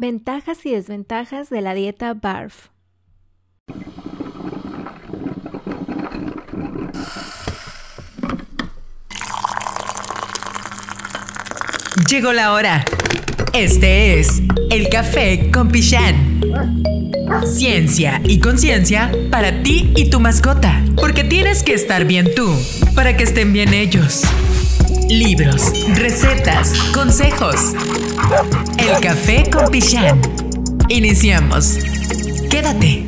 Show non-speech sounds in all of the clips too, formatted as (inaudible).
Ventajas y desventajas de la dieta BARF. Llegó la hora. Este es el café con Pichán. Ciencia y conciencia para ti y tu mascota. Porque tienes que estar bien tú para que estén bien ellos. Libros, recetas, consejos. El café con Pichán. Iniciamos. Quédate.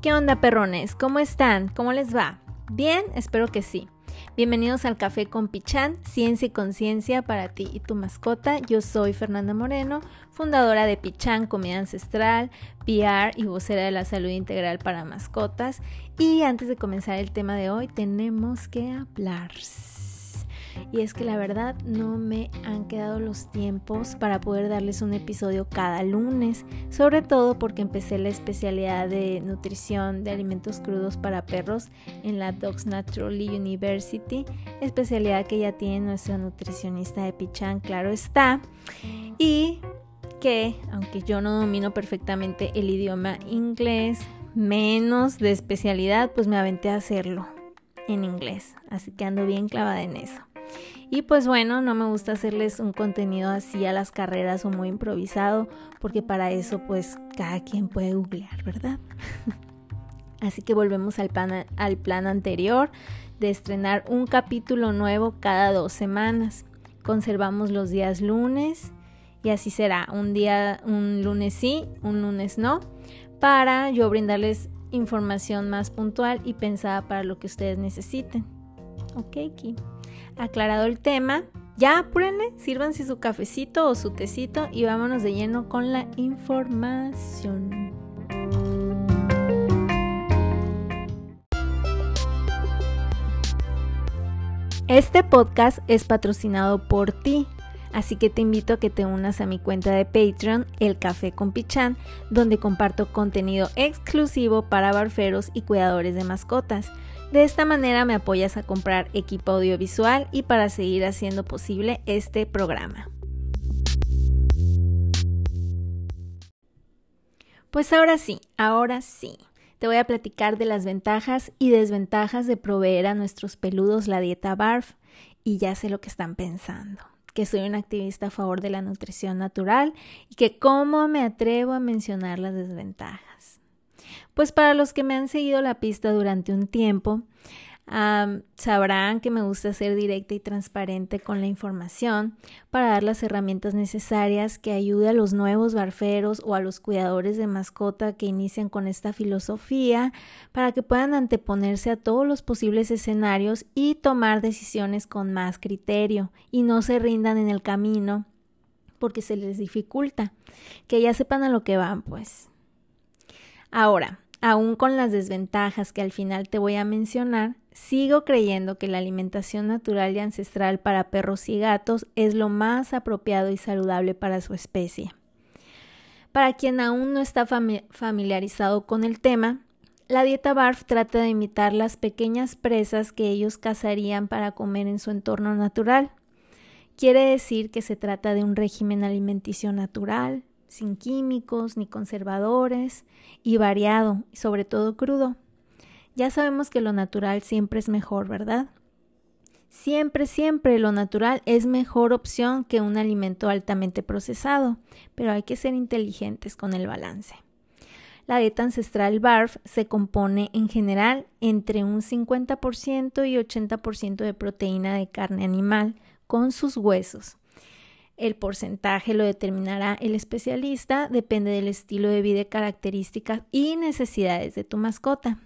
¿Qué onda, perrones? ¿Cómo están? ¿Cómo les va? Bien, espero que sí. Bienvenidos al Café con Pichán, Ciencia y Conciencia para ti y tu mascota. Yo soy Fernanda Moreno, fundadora de Pichán, Comida Ancestral, PR y vocera de la salud integral para mascotas. Y antes de comenzar el tema de hoy, tenemos que hablar y es que la verdad no me han quedado los tiempos para poder darles un episodio cada lunes, sobre todo porque empecé la especialidad de nutrición de alimentos crudos para perros en la Dogs Naturally University, especialidad que ya tiene nuestra nutricionista de Pichán, claro está, y que aunque yo no domino perfectamente el idioma inglés, menos de especialidad, pues me aventé a hacerlo en inglés, así que ando bien clavada en eso. Y pues bueno, no me gusta hacerles un contenido así a las carreras o muy improvisado, porque para eso pues cada quien puede googlear, ¿verdad? (laughs) así que volvemos al plan, al plan anterior de estrenar un capítulo nuevo cada dos semanas. Conservamos los días lunes y así será, un día, un lunes sí, un lunes no, para yo brindarles información más puntual y pensada para lo que ustedes necesiten. Ok, Kim aclarado el tema, ya apúrenle, sírvanse su cafecito o su tecito y vámonos de lleno con la información. Este podcast es patrocinado por ti, así que te invito a que te unas a mi cuenta de Patreon, El Café con Pichán, donde comparto contenido exclusivo para barferos y cuidadores de mascotas. De esta manera me apoyas a comprar equipo audiovisual y para seguir haciendo posible este programa. Pues ahora sí, ahora sí. Te voy a platicar de las ventajas y desventajas de proveer a nuestros peludos la dieta BARF y ya sé lo que están pensando, que soy un activista a favor de la nutrición natural y que cómo me atrevo a mencionar las desventajas. Pues para los que me han seguido la pista durante un tiempo, sabrán que me gusta ser directa y transparente con la información para dar las herramientas necesarias que ayude a los nuevos barferos o a los cuidadores de mascota que inician con esta filosofía para que puedan anteponerse a todos los posibles escenarios y tomar decisiones con más criterio y no se rindan en el camino porque se les dificulta, que ya sepan a lo que van pues. Ahora, aún con las desventajas que al final te voy a mencionar, sigo creyendo que la alimentación natural y ancestral para perros y gatos es lo más apropiado y saludable para su especie. Para quien aún no está familiarizado con el tema, la dieta BARF trata de imitar las pequeñas presas que ellos cazarían para comer en su entorno natural. Quiere decir que se trata de un régimen alimenticio natural, sin químicos ni conservadores y variado, sobre todo crudo. Ya sabemos que lo natural siempre es mejor, ¿verdad? Siempre, siempre lo natural es mejor opción que un alimento altamente procesado, pero hay que ser inteligentes con el balance. La dieta ancestral BARF se compone en general entre un 50% y 80% de proteína de carne animal con sus huesos, el porcentaje lo determinará el especialista, depende del estilo de vida, características y necesidades de tu mascota.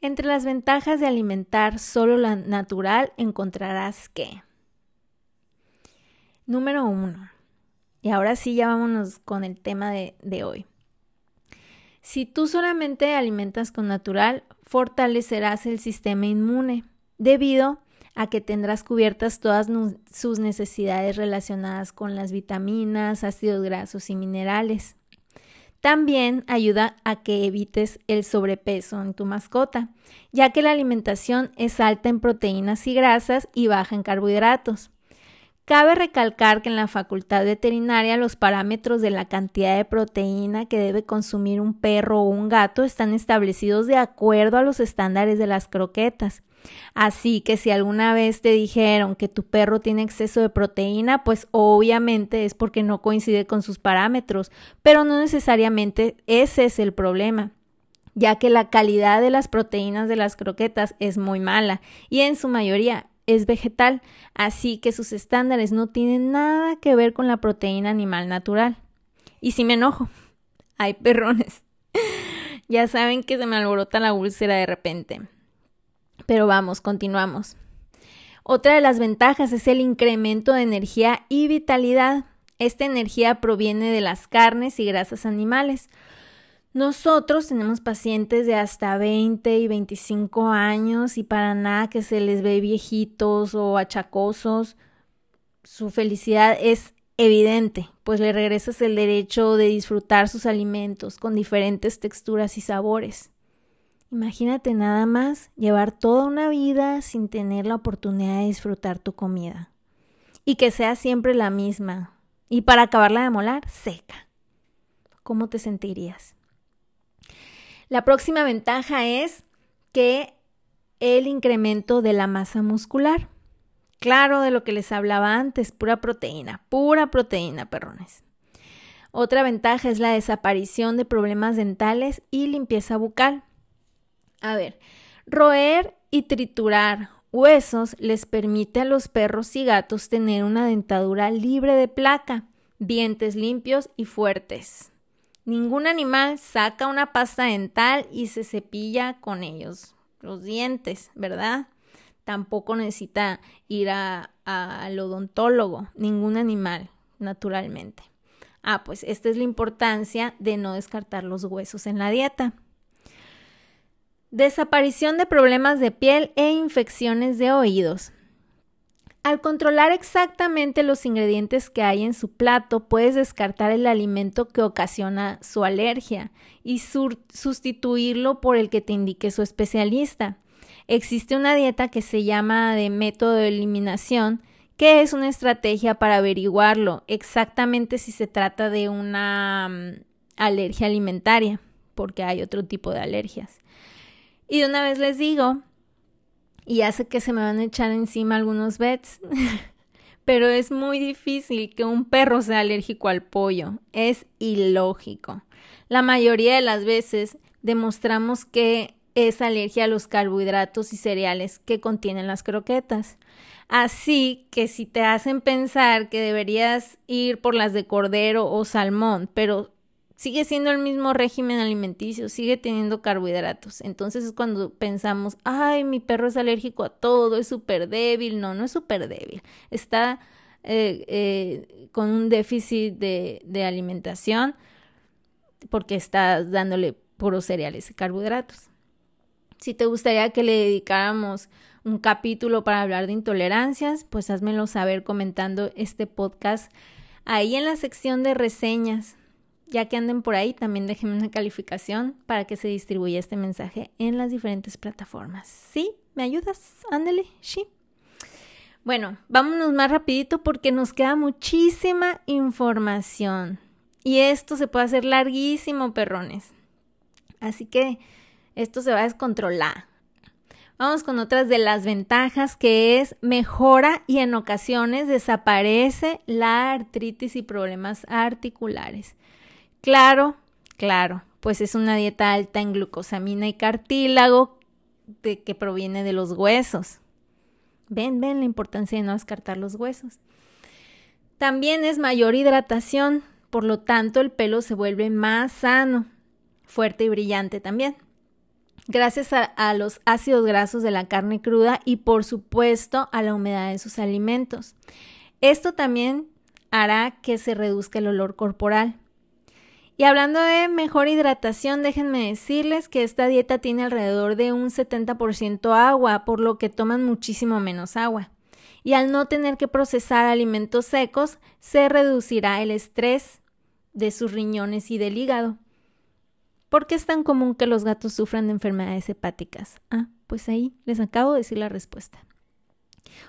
Entre las ventajas de alimentar solo la natural encontrarás que Número uno. Y ahora sí, ya vámonos con el tema de, de hoy. Si tú solamente alimentas con natural, fortalecerás el sistema inmune, debido a que tendrás cubiertas todas sus necesidades relacionadas con las vitaminas, ácidos grasos y minerales. También ayuda a que evites el sobrepeso en tu mascota, ya que la alimentación es alta en proteínas y grasas y baja en carbohidratos. Cabe recalcar que en la facultad veterinaria los parámetros de la cantidad de proteína que debe consumir un perro o un gato están establecidos de acuerdo a los estándares de las croquetas. Así que si alguna vez te dijeron que tu perro tiene exceso de proteína, pues obviamente es porque no coincide con sus parámetros, pero no necesariamente ese es el problema ya que la calidad de las proteínas de las croquetas es muy mala y en su mayoría es vegetal, así que sus estándares no tienen nada que ver con la proteína animal natural. Y si me enojo, hay perrones. (laughs) ya saben que se me alborota la úlcera de repente. Pero vamos, continuamos. Otra de las ventajas es el incremento de energía y vitalidad. Esta energía proviene de las carnes y grasas animales. Nosotros tenemos pacientes de hasta 20 y 25 años y para nada que se les ve viejitos o achacosos. Su felicidad es evidente, pues le regresas el derecho de disfrutar sus alimentos con diferentes texturas y sabores. Imagínate nada más llevar toda una vida sin tener la oportunidad de disfrutar tu comida. Y que sea siempre la misma. Y para acabarla de molar, seca. ¿Cómo te sentirías? La próxima ventaja es que el incremento de la masa muscular. Claro, de lo que les hablaba antes, pura proteína, pura proteína, perrones. Otra ventaja es la desaparición de problemas dentales y limpieza bucal. A ver, roer y triturar huesos les permite a los perros y gatos tener una dentadura libre de placa, dientes limpios y fuertes. Ningún animal saca una pasta dental y se cepilla con ellos los dientes, ¿verdad? Tampoco necesita ir al odontólogo, ningún animal, naturalmente. Ah, pues esta es la importancia de no descartar los huesos en la dieta. Desaparición de problemas de piel e infecciones de oídos. Al controlar exactamente los ingredientes que hay en su plato, puedes descartar el alimento que ocasiona su alergia y sustituirlo por el que te indique su especialista. Existe una dieta que se llama de método de eliminación, que es una estrategia para averiguarlo exactamente si se trata de una mm, alergia alimentaria, porque hay otro tipo de alergias. Y de una vez les digo, y hace que se me van a echar encima algunos vets, (laughs) pero es muy difícil que un perro sea alérgico al pollo. Es ilógico. La mayoría de las veces demostramos que es alergia a los carbohidratos y cereales que contienen las croquetas. Así que si te hacen pensar que deberías ir por las de cordero o salmón, pero sigue siendo el mismo régimen alimenticio, sigue teniendo carbohidratos. Entonces es cuando pensamos, ay, mi perro es alérgico a todo, es súper débil. No, no es súper débil. Está eh, eh, con un déficit de, de alimentación porque estás dándole puros cereales y carbohidratos. Si te gustaría que le dedicáramos un capítulo para hablar de intolerancias, pues házmelo saber comentando este podcast ahí en la sección de reseñas ya que anden por ahí, también déjenme una calificación para que se distribuya este mensaje en las diferentes plataformas. ¿Sí? ¿Me ayudas? Ándale, sí. Bueno, vámonos más rapidito porque nos queda muchísima información. Y esto se puede hacer larguísimo, perrones. Así que esto se va a descontrolar. Vamos con otras de las ventajas que es mejora y en ocasiones desaparece la artritis y problemas articulares. Claro, claro, pues es una dieta alta en glucosamina y cartílago de, que proviene de los huesos. Ven, ven la importancia de no descartar los huesos. También es mayor hidratación, por lo tanto el pelo se vuelve más sano, fuerte y brillante también. Gracias a, a, los ácidos grasos de la carne cruda y por supuesto a la humedad de sus alimentos. Esto también hará que se reduzca el olor corporal. Y hablando de mejor hidratación, déjenme decirles que esta dieta tiene alrededor de un 70% agua, por lo que toman muchísimo menos agua. Y al no tener que procesar alimentos secos, se reducirá el estrés de sus riñones y del hígado. ¿Por qué es tan común que los gatos sufran de enfermedades hepáticas? Ah, pues ahí les acabo de decir la respuesta.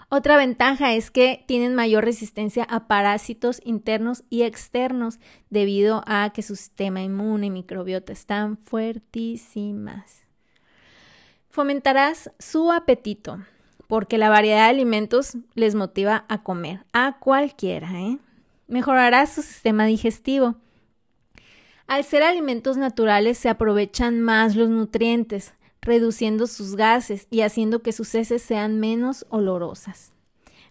Otra ventaja es que tienen mayor resistencia a parásitos internos y externos debido a que su sistema inmune y microbiota están fuertísimas. Fomentarás su apetito porque la variedad de alimentos les motiva a comer, a cualquiera. ¿eh? Mejorará su sistema digestivo. Al ser alimentos naturales se aprovechan más los nutrientes, reduciendo sus gases y haciendo que sus heces sean menos olorosas.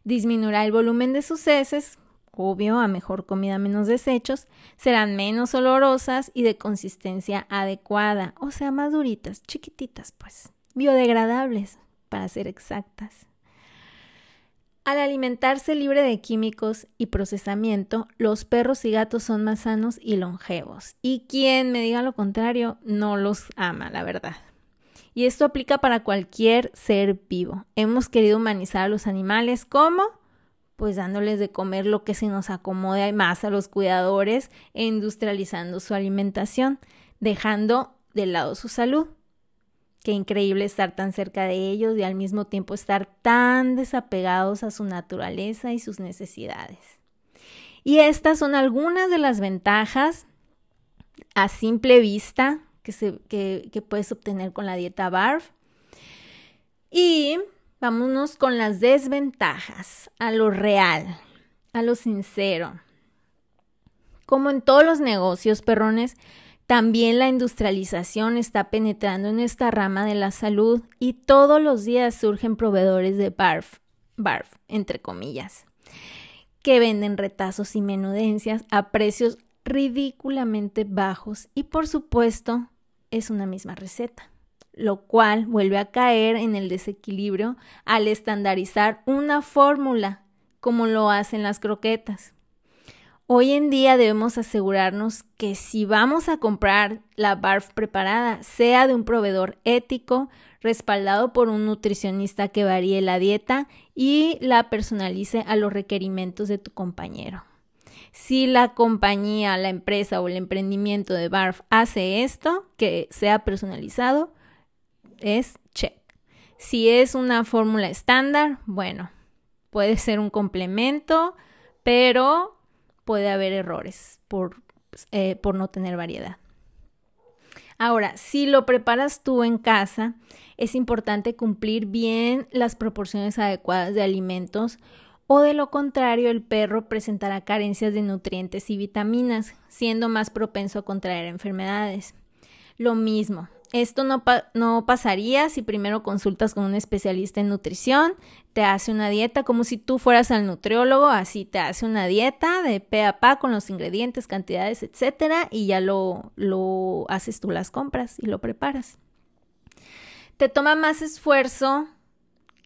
Disminuirá el volumen de sus heces, obvio, a mejor comida menos desechos, serán menos olorosas y de consistencia adecuada, o sea, más duritas, chiquititas, pues, biodegradables, para ser exactas. Al alimentarse libre de químicos y procesamiento, los perros y gatos son más sanos y longevos. Y quien me diga lo contrario, no los ama, la verdad. Y esto aplica para cualquier ser vivo. Hemos querido humanizar a los animales, ¿cómo? Pues dándoles de comer lo que se nos acomode más a los cuidadores e industrializando su alimentación, dejando de lado su salud. Qué increíble estar tan cerca de ellos y al mismo tiempo estar tan desapegados a su naturaleza y sus necesidades. Y estas son algunas de las ventajas a simple vista que, puedes obtener con la dieta BARF. Y vámonos con las desventajas, a lo real, a lo sincero. Como en todos los negocios, perrones, también la industrialización está penetrando en esta rama de la salud y todos los días surgen proveedores de BARF, BARF, entre comillas, que venden retazos y menudencias a precios ridículamente bajos y por supuesto es una misma receta, lo cual vuelve a caer en el desequilibrio al estandarizar una fórmula como lo hacen las croquetas. Hoy en día debemos asegurarnos que si vamos a comprar la BARF preparada, sea de un proveedor ético, respaldado por un nutricionista que varíe la dieta y la personalice a los requerimientos de tu compañero. Si la compañía, la empresa o el emprendimiento de BARF hace esto, que sea personalizado, es check. Si es una fórmula estándar, bueno, puede ser un complemento, pero puede haber errores por, eh, por no tener variedad. Ahora, si lo preparas tú en casa, es importante cumplir bien las proporciones adecuadas de alimentos o de lo contrario el perro presentará carencias de nutrientes y vitaminas, siendo más propenso a contraer enfermedades. Lo mismo, esto no, no, pasaría si primero consultas con un especialista en nutrición, te hace una dieta como si tú fueras al nutriólogo, así te hace una dieta de pe a pa con los ingredientes, cantidades, etcétera, y ya lo, lo haces tú las compras y lo preparas. Te toma más esfuerzo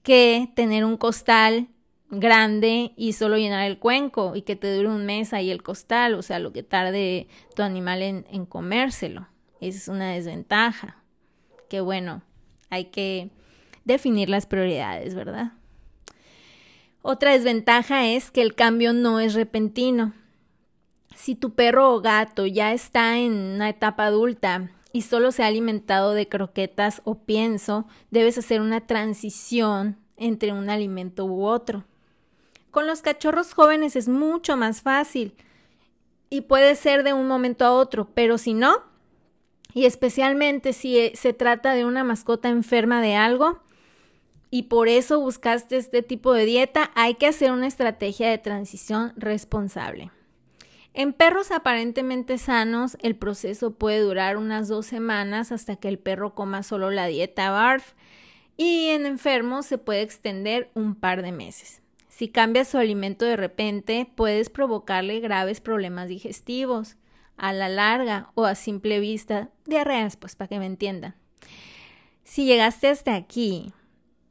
que tener un costal grande y solo llenar el cuenco y que te dure un mes ahí el costal, o sea, lo que tarde tu animal en, comérselo. Esa es una desventaja. Que bueno, hay que definir las prioridades, ¿verdad? Otra desventaja es que el cambio no es repentino. Si tu perro o gato ya está en una etapa adulta y solo se ha alimentado de croquetas o pienso, debes hacer una transición entre un alimento u otro. Con los cachorros jóvenes es mucho más fácil y puede ser de un momento a otro, pero si no, y especialmente si eh, se trata de una mascota enferma de algo y por eso buscaste este tipo de dieta, hay que hacer una estrategia de transición responsable. En perros aparentemente sanos, el proceso puede durar unas dos semanas hasta que el perro coma solo la dieta BARF y en enfermos se puede extender un par de meses. Si cambias su alimento de repente, puedes provocarle graves problemas digestivos a la larga o a simple vista, diarreas, pues para que me entiendan. Si llegaste hasta aquí,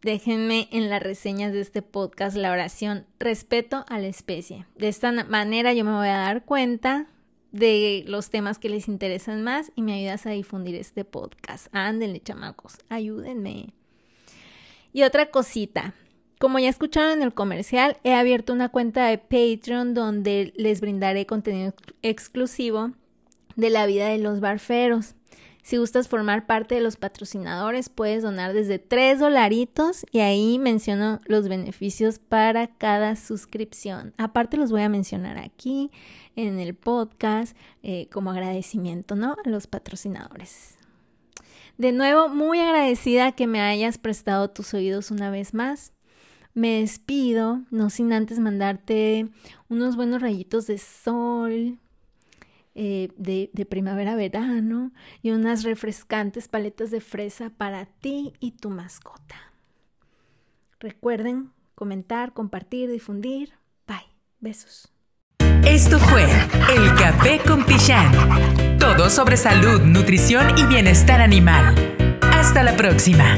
déjenme en las reseñas de este podcast la oración respeto a la especie. De esta manera yo me voy a dar cuenta de los temas que les interesan más y me ayudas a difundir este podcast. Ándenle, chamacos, ayúdenme. Y otra cosita, como ya escucharon en el comercial, he abierto una cuenta de Patreon donde les brindaré contenido exclusivo de la vida de los barferos. Si gustas formar parte de los patrocinadores, puedes donar desde 3 dolaritos y ahí menciono los beneficios para cada suscripción. Aparte los voy a mencionar aquí en el podcast eh, como agradecimiento, ¿no? A los patrocinadores. De nuevo, muy agradecida que me hayas prestado tus oídos una vez más. Me despido, no sin antes mandarte unos buenos rayitos de sol eh, de, de primavera-verano y unas refrescantes paletas de fresa para ti y tu mascota. Recuerden comentar, compartir, difundir. Bye. Besos. Esto fue El Café con Pichán. Todo sobre salud, nutrición y bienestar animal. Hasta la próxima.